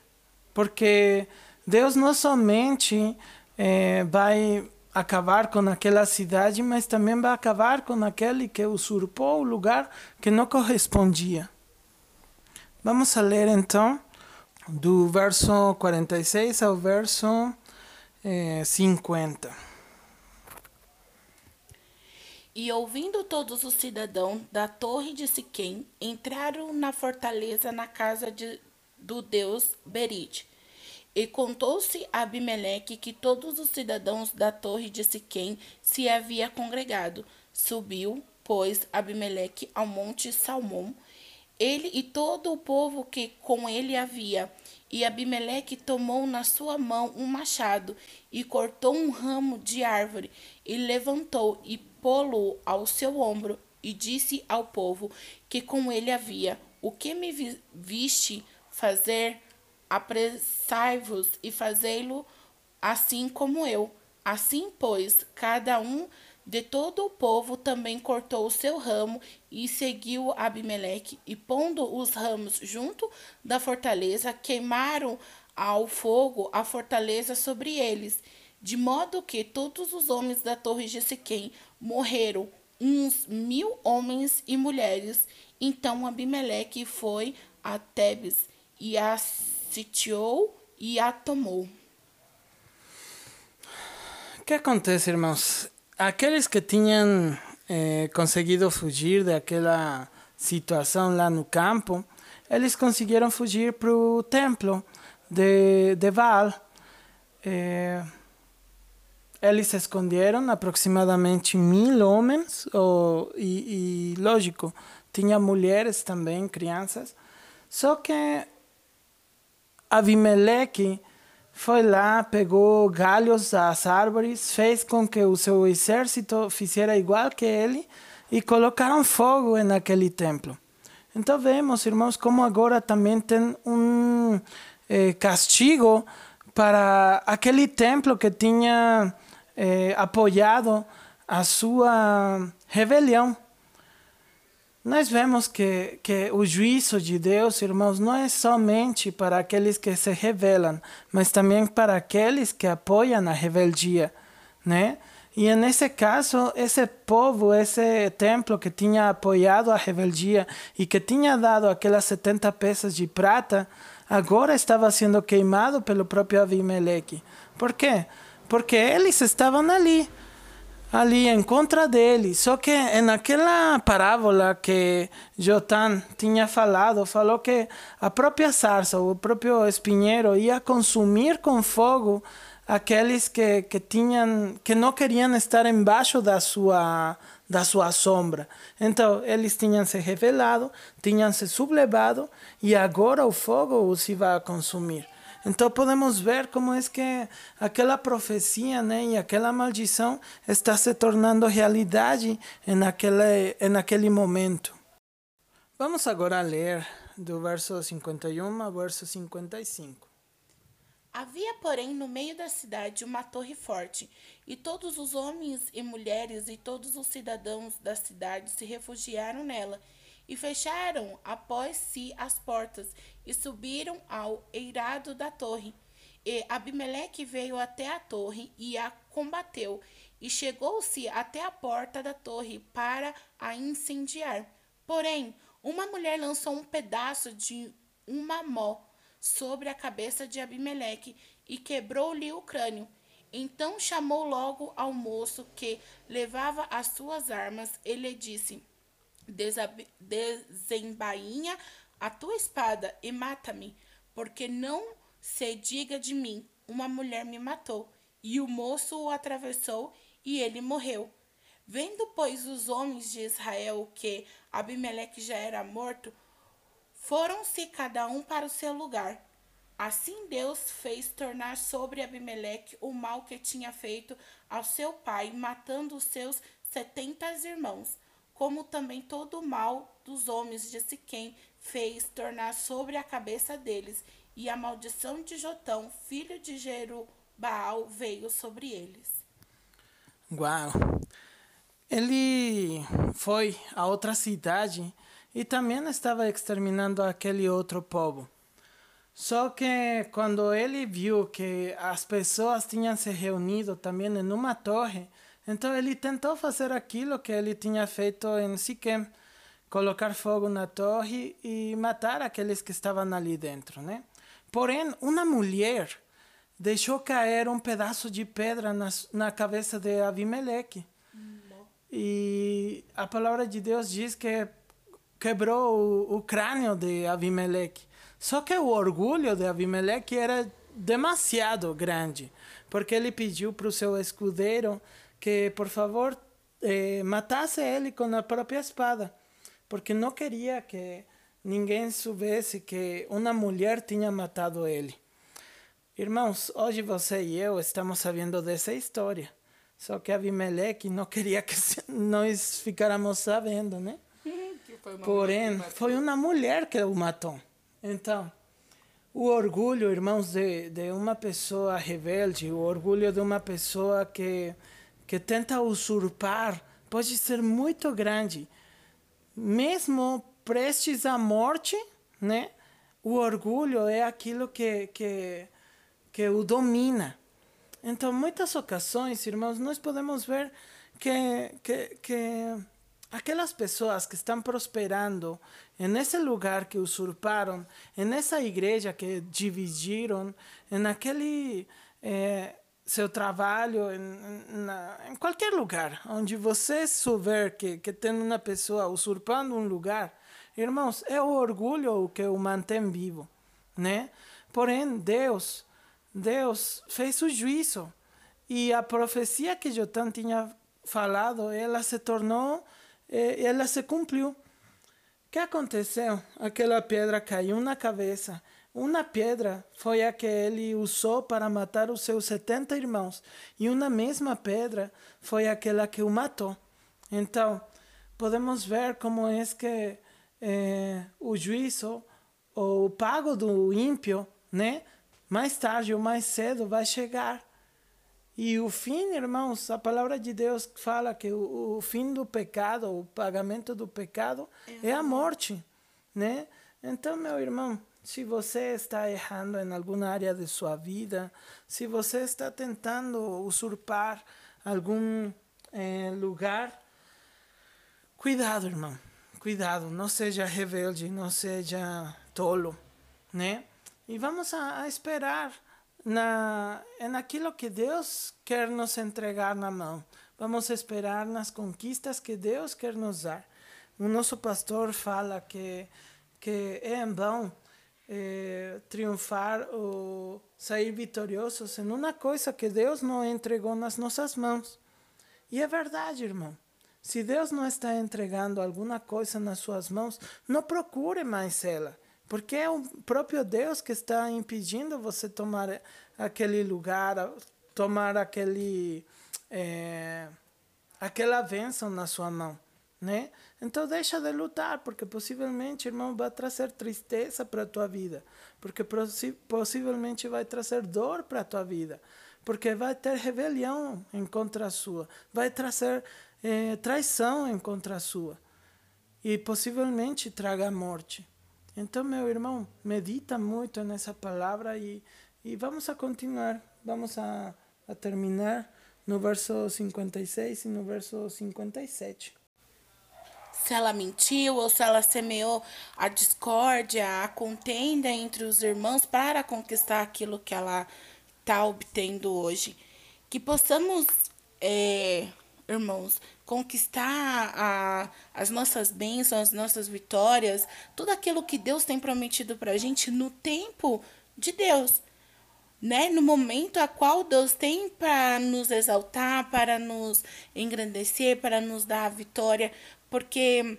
Porque Deus não somente é, vai acabar com aquela cidade, mas também vai acabar com aquele que usurpou o lugar que não correspondia. Vamos a ler então do verso 46 ao verso eh, 50. E ouvindo todos os cidadãos da torre de Siquém, entraram na fortaleza na casa de, do deus Berite. E contou-se a Abimeleque que todos os cidadãos da torre de Siquém se havia congregado. Subiu, pois, Abimeleque ao monte Salmão, ele e todo o povo que com ele havia. E Abimeleque tomou na sua mão um machado e cortou um ramo de árvore e levantou e pô-lo ao seu ombro e disse ao povo que com ele havia: O que me viste fazer? Apressai-vos e fazei-lo assim como eu. Assim, pois, cada um de todo o povo também cortou o seu ramo e seguiu Abimeleque, e pondo os ramos junto da fortaleza, queimaram ao fogo a fortaleza sobre eles de modo que todos os homens da torre de Siquém morreram, uns mil homens e mulheres. Então Abimeleque foi a Tebes e a sitiou e a tomou. O que acontece, irmãos? Aqueles que tinham eh, conseguido fugir daquela situação lá no campo, eles conseguiram fugir para o templo de, de Baal. Eh, eles se esconderam, aproximadamente mil homens, oh, e, e, lógico, tinha mulheres também, crianças. Só que Abimeleque foi lá, pegou galhos das árvores, fez com que o seu exército fizesse igual que ele e colocaram fogo naquele templo. Então vemos, irmãos, como agora também tem um eh, castigo para aquele templo que tinha eh, apoiado a sua rebelião. Nós vemos que, que o juízo de Deus, irmãos, não é somente para aqueles que se rebelam, mas também para aqueles que apoiam a rebeldia, né? E nesse caso, esse povo, esse templo que tinha apoiado a rebeldia e que tinha dado aquelas 70 peças de prata, agora estava sendo queimado pelo próprio Abimeleque. Por quê? porque eles estavam ali, ali em contra dele. Só que naquela parábola que Jotan tinha falado, falou que a própria sarça, o próprio espinheiro, ia consumir com fogo aqueles que, que tinham que não queriam estar embaixo da sua da sua sombra. Então, eles tinham se revelado, tinham se sublevado e agora o fogo os iba a consumir. Então podemos ver como é que aquela profecia né, e aquela maldição está se tornando realidade em aquele, em aquele momento. Vamos agora ler do verso 51 ao verso 55. Havia, porém, no meio da cidade uma torre forte, e todos os homens e mulheres e todos os cidadãos da cidade se refugiaram nela e fecharam após si as portas e subiram ao eirado da torre. E Abimeleque veio até a torre e a combateu, e chegou-se até a porta da torre para a incendiar. Porém, uma mulher lançou um pedaço de uma mó sobre a cabeça de Abimeleque e quebrou-lhe o crânio. Então chamou logo ao moço que levava as suas armas e lhe disse: desembainha a tua espada e mata-me, porque não se diga de mim, uma mulher me matou. E o moço o atravessou e ele morreu. Vendo, pois, os homens de Israel que Abimeleque já era morto, foram-se cada um para o seu lugar. Assim Deus fez tornar sobre Abimeleque o mal que tinha feito ao seu pai, matando os seus setenta irmãos, como também todo o mal dos homens de Siquém fez tornar sobre a cabeça deles, e a maldição de Jotão, filho de Jerubaal, veio sobre eles. Uau! Ele foi a outra cidade e também estava exterminando aquele outro povo. Só que quando ele viu que as pessoas tinham se reunido também em uma torre, então ele tentou fazer aquilo que ele tinha feito em Siquem, colocar fogo na torre e matar aqueles que estavam ali dentro, né? Porém, uma mulher deixou cair um pedaço de pedra na, na cabeça de Abimeleque. E a palavra de Deus diz que quebrou o, o crânio de Abimeleque. Só que o orgulho de Abimeleque era demasiado grande, porque ele pediu para o seu escudeiro que, por favor, eh, matasse ele com a própria espada, porque não queria que ninguém soubesse que uma mulher tinha matado ele. Irmãos, hoje você e eu estamos sabendo dessa história. Só que Abimeleque não queria que nós ficáramos sabendo, né? *laughs* Foi Porém, foi uma mulher que o matou. Então, o orgulho, irmãos, de, de uma pessoa rebelde, o orgulho de uma pessoa que, que tenta usurpar, pode ser muito grande. Mesmo prestes à morte, né? O orgulho é aquilo que, que, que o domina. Então, muitas ocasiões, irmãos, nós podemos ver que, que, que aquelas pessoas que estão prosperando nesse lugar que usurparam, nessa igreja que dividiram, naquele eh, seu trabalho, em, na, em qualquer lugar onde você souber que, que tem uma pessoa usurpando um lugar, irmãos, é o orgulho que o mantém vivo, né? Porém, Deus Deus fez o juízo e a profecia que Jotam tinha falado, ela se tornou, ela se cumpriu. O que aconteceu? Aquela pedra caiu na cabeça. Uma pedra foi a que ele usou para matar os seus 70 irmãos, e uma mesma pedra foi aquela que o matou. Então, podemos ver como é que eh, o juízo, o pago do ímpio, né, mais tarde ou mais cedo vai chegar. E o fim, irmãos, a palavra de Deus fala que o, o fim do pecado, o pagamento do pecado é, é a morte, né? Então, meu irmão, se você está errando em alguma área de sua vida, se você está tentando usurpar algum eh, lugar, cuidado, irmão. Cuidado, não seja rebelde, não seja tolo, né? E vamos a, a esperar na, naquilo que Deus quer nos entregar na mão. Vamos esperar nas conquistas que Deus quer nos dar. O nosso pastor fala que, que é em vão é, triunfar ou sair vitoriosos em uma coisa que Deus não entregou nas nossas mãos. E é verdade, irmão. Se Deus não está entregando alguma coisa nas suas mãos, não procure mais ela. Porque é o próprio Deus que está impedindo você tomar aquele lugar, tomar aquele, é, aquela bênção na sua mão. Né? Então deixa de lutar, porque possivelmente, irmão, vai trazer tristeza para a tua vida, porque possivelmente vai trazer dor para a tua vida, porque vai ter rebelião em contra a sua, vai trazer é, traição em contra a sua, e possivelmente traga morte. Então, meu irmão, medita muito nessa palavra e, e vamos a continuar, vamos a, a terminar no verso 56 e no verso 57 se ela mentiu ou se ela semeou a discórdia, a contenda entre os irmãos para conquistar aquilo que ela está obtendo hoje. Que possamos, é, irmãos, conquistar a, as nossas bênçãos, as nossas vitórias, tudo aquilo que Deus tem prometido para a gente no tempo de Deus. Né? No momento a qual Deus tem para nos exaltar, para nos engrandecer, para nos dar a vitória, porque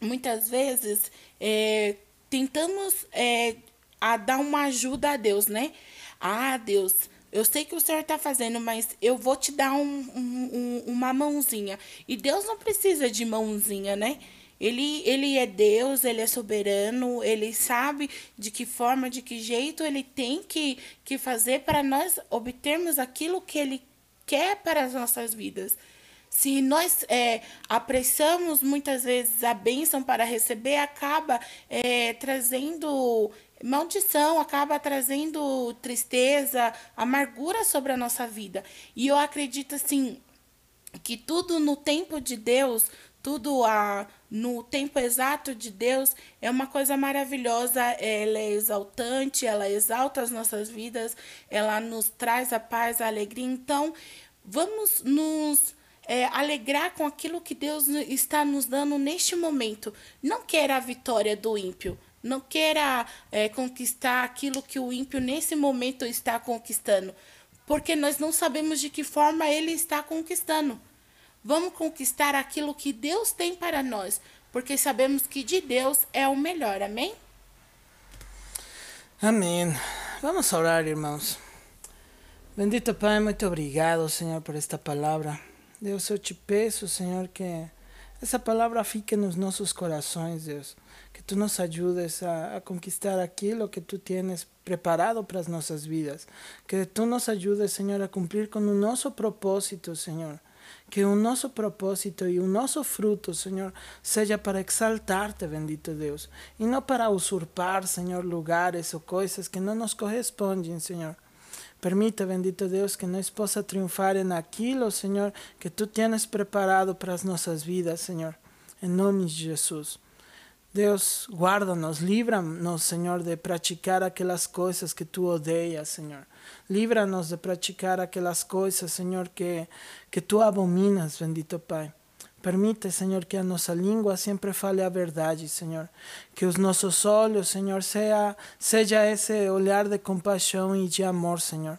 muitas vezes é, tentamos é, a dar uma ajuda a Deus, né? Ah, Deus, eu sei que o Senhor está fazendo, mas eu vou te dar um, um, um, uma mãozinha. E Deus não precisa de mãozinha, né? Ele, ele é Deus, ele é soberano, ele sabe de que forma, de que jeito ele tem que, que fazer para nós obtermos aquilo que ele quer para as nossas vidas. Se nós é, apressamos muitas vezes a bênção para receber, acaba é, trazendo maldição, acaba trazendo tristeza, amargura sobre a nossa vida. E eu acredito assim que tudo no tempo de Deus, tudo a, no tempo exato de Deus é uma coisa maravilhosa. Ela é exaltante, ela exalta as nossas vidas, ela nos traz a paz, a alegria. Então, vamos nos é, alegrar com aquilo que Deus está nos dando neste momento. Não queira a vitória do ímpio. Não queira é, conquistar aquilo que o ímpio nesse momento está conquistando. Porque nós não sabemos de que forma ele está conquistando. Vamos conquistar aquilo que Deus tem para nós. Porque sabemos que de Deus é o melhor. Amém? Amém. Vamos orar, irmãos. Bendito Pai, muito obrigado, Senhor, por esta palavra. Deus, eu te peço, Senhor, que essa palavra fique nos nossos corações, Deus. Que tu nos ajudes a, a conquistar aquilo que tu tienes preparado para as nossas vidas. Que tu nos ajudes, Senhor, a cumprir com o nosso propósito, Senhor. Que o nosso propósito e o nosso fruto, Senhor, seja para exaltar-te, bendito Deus, e não para usurpar, Senhor, lugares ou coisas que não nos correspondem, Senhor. Permita, bendito Deus, que nós possa triunfar naquilo, Senhor, que tu tens preparado para as nossas vidas, Senhor. Em nome de Jesus. Deus, guarda-nos, livra-nos, Senhor, de praticar aquelas coisas que tu odeias, Senhor. Livra-nos de praticar aquelas coisas, Senhor, que, que tu abominas, bendito Pai. Permite, Senhor, que a nossa língua sempre fale a verdade, Senhor. Que os nossos olhos, Senhor, seja, seja esse olhar de compaixão e de amor, Senhor.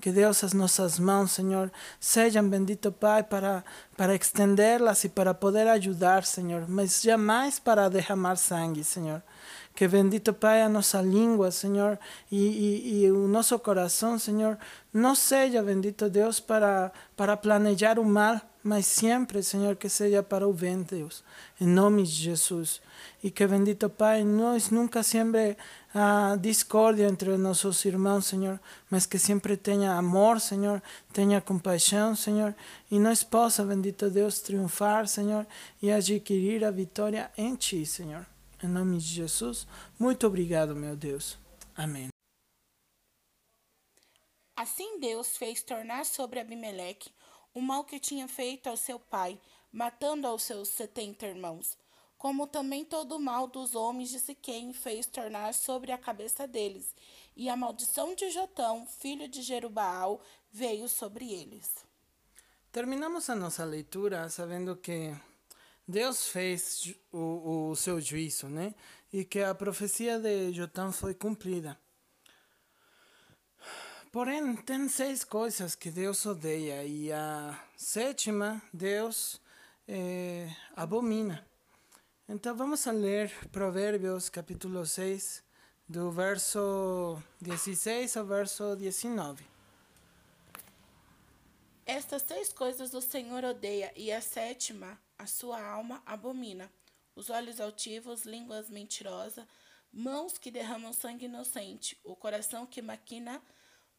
Que Deus, as nossas mãos, Senhor, sejam, bendito Pai, para, para estendê-las e para poder ajudar, Senhor, mas jamais para derramar sangue, Senhor. Que bendito Pai, a nossa língua, Senhor, e, e, e o nosso coração, Senhor, não seja, bendito Deus, para, para planejar o mal, mas sempre, Senhor, que seja para o bem, Deus, em nome de Jesus. E que bendito Pai, nós nunca sempre a discórdia entre nossos irmãos, Senhor, mas que sempre tenha amor, Senhor, tenha compaixão, Senhor, e nós possa, bendito Deus, triunfar, Senhor, e adquirir a vitória em Ti, Senhor. Em nome de Jesus, muito obrigado, meu Deus. Amém. Assim Deus fez tornar sobre Abimeleque o mal que tinha feito ao seu pai, matando aos seus setenta irmãos, como também todo o mal dos homens de Siquém fez tornar sobre a cabeça deles, e a maldição de Jotão, filho de Jerubaal, veio sobre eles. Terminamos a nossa leitura sabendo que Deus fez o, o seu juízo, né? E que a profecia de Jotão foi cumprida. Porém, tem seis coisas que Deus odeia e a sétima Deus eh, abomina. Então vamos ler Provérbios capítulo 6, do verso 16 ao verso 19. Estas seis coisas o Senhor odeia, e a sétima, a sua alma abomina. Os olhos altivos, línguas mentirosas, mãos que derramam sangue inocente, o coração que maquina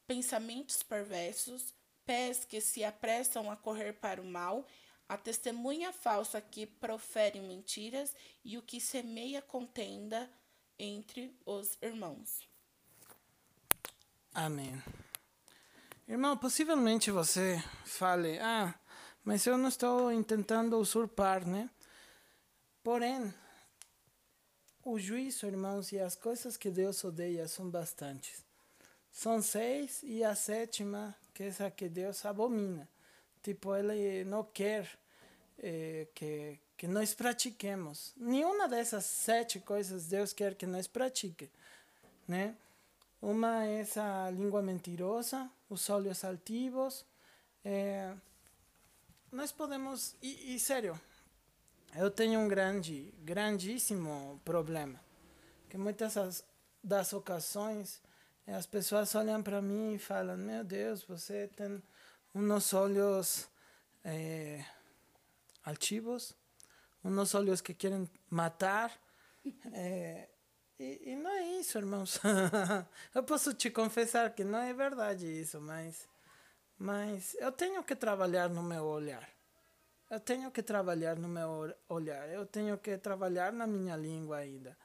pensamentos perversos, pés que se apressam a correr para o mal, a testemunha falsa que profere mentiras e o que semeia contenda entre os irmãos. Amém. Irmão, possivelmente você fale, ah, mas eu não estou tentando usurpar, né? Porém, o juízo, irmãos, e as coisas que Deus odeia são bastantes. São seis e a sétima, que é a que Deus abomina. Tipo, ele não quer eh, que, que nós pratiquemos. Nenhuma dessas sete coisas Deus quer que nós pratique, né? Uma é essa língua mentirosa, os olhos altivos. É, nós podemos... E, e, sério, eu tenho um grande, grandíssimo problema. Que muitas das ocasiões, as pessoas olham para mim e falam: Meu Deus, você tem uns olhos é, altivos, uns olhos que querem matar. É, *laughs* e, e, não é isso, irmãos. *laughs* eu posso te confessar que não é verdade isso, mas, mas eu tenho que trabalhar no meu olhar. Eu tenho que trabalhar no meu olhar. Eu tenho que trabalhar na minha língua ainda.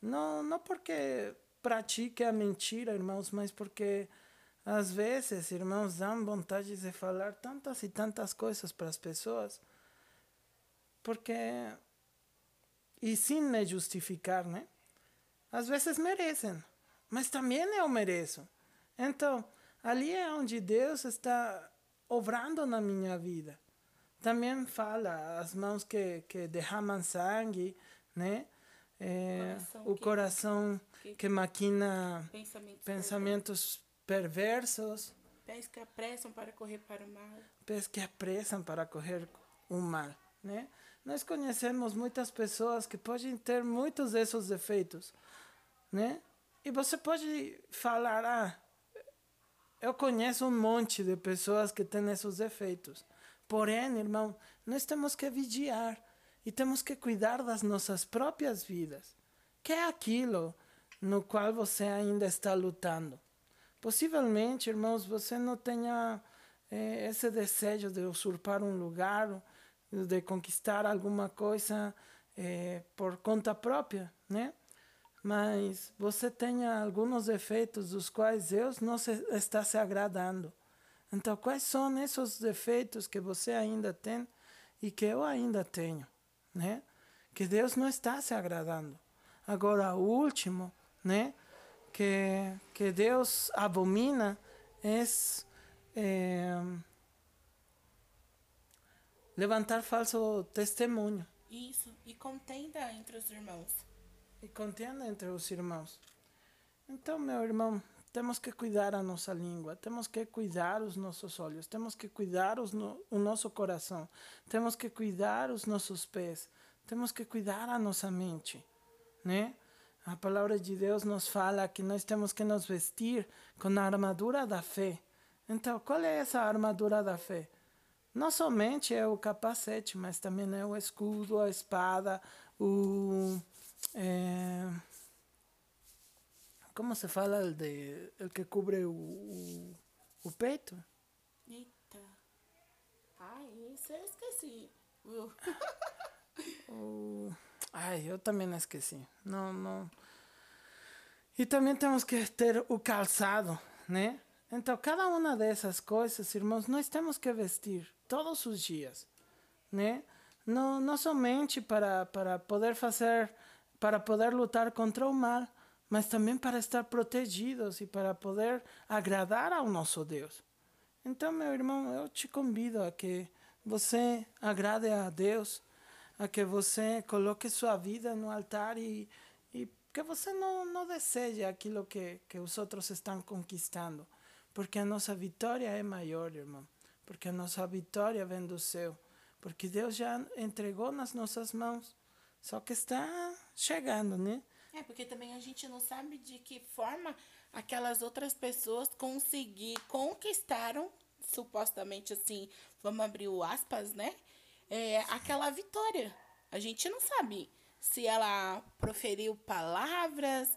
Não, não porque pratique a mentira, irmãos, mas porque às vezes, irmãos, dão vontade de falar tantas e tantas coisas para as pessoas. Porque. E sem me justificar, né? às vezes merecem, mas também eu mereço. Então, ali é onde Deus está obrando na minha vida. Também fala as mãos que, que derramam sangue, né? É, coração o coração que, que maquina pensamentos, pensamentos perversos. Pés que apressam para correr para o mal. Pés que apressam para correr o mal. Né? Nós conhecemos muitas pessoas que podem ter muitos desses defeitos, né? E você pode falar, ah, eu conheço um monte de pessoas que têm esses defeitos. Porém, irmão, nós temos que vigiar e temos que cuidar das nossas próprias vidas, que é aquilo no qual você ainda está lutando. Possivelmente, irmãos, você não tenha eh, esse desejo de usurpar um lugar, de conquistar alguma coisa eh, por conta própria, né? Mas você tenha alguns efeitos dos quais Deus não se, está se agradando. Então, quais são esses defeitos que você ainda tem e que eu ainda tenho, né? Que Deus não está se agradando. Agora, o último, né? Que, que Deus abomina é, é levantar falso testemunho. Isso, e contenda entre os irmãos e contenda entre os irmãos. Então, meu irmão, temos que cuidar a nossa língua, temos que cuidar os nossos olhos, temos que cuidar os no, o nosso coração, temos que cuidar os nossos pés, temos que cuidar a nossa mente, né? A palavra de Deus nos fala que nós temos que nos vestir com a armadura da fé. Então, qual é essa armadura da fé? Não somente é o capacete, mas também é o escudo, a espada, o é, como se fala el, de, el que cubre *laughs* o, o, o peito? Eita. Ai, isso eu esqueci. o, ai, eu também esqueci. Não, não. E também temos que ter o calçado, né? Então, cada uma dessas coisas, irmãos, nós temos que vestir todos os dias, né? Não, não somente para, para poder fazer para poder lutar contra o mal, mas também para estar protegidos e para poder agradar ao nosso Deus. Então, meu irmão, eu te convido a que você agrade a Deus, a que você coloque sua vida no altar e, e que você não, não deseje aquilo que, que os outros estão conquistando, porque a nossa vitória é maior, irmão, porque a nossa vitória vem do céu, porque Deus já entregou nas nossas mãos só que está chegando, né? É, porque também a gente não sabe de que forma aquelas outras pessoas conseguir conquistaram, supostamente assim, vamos abrir o aspas, né? É, aquela vitória. A gente não sabe se ela proferiu palavras,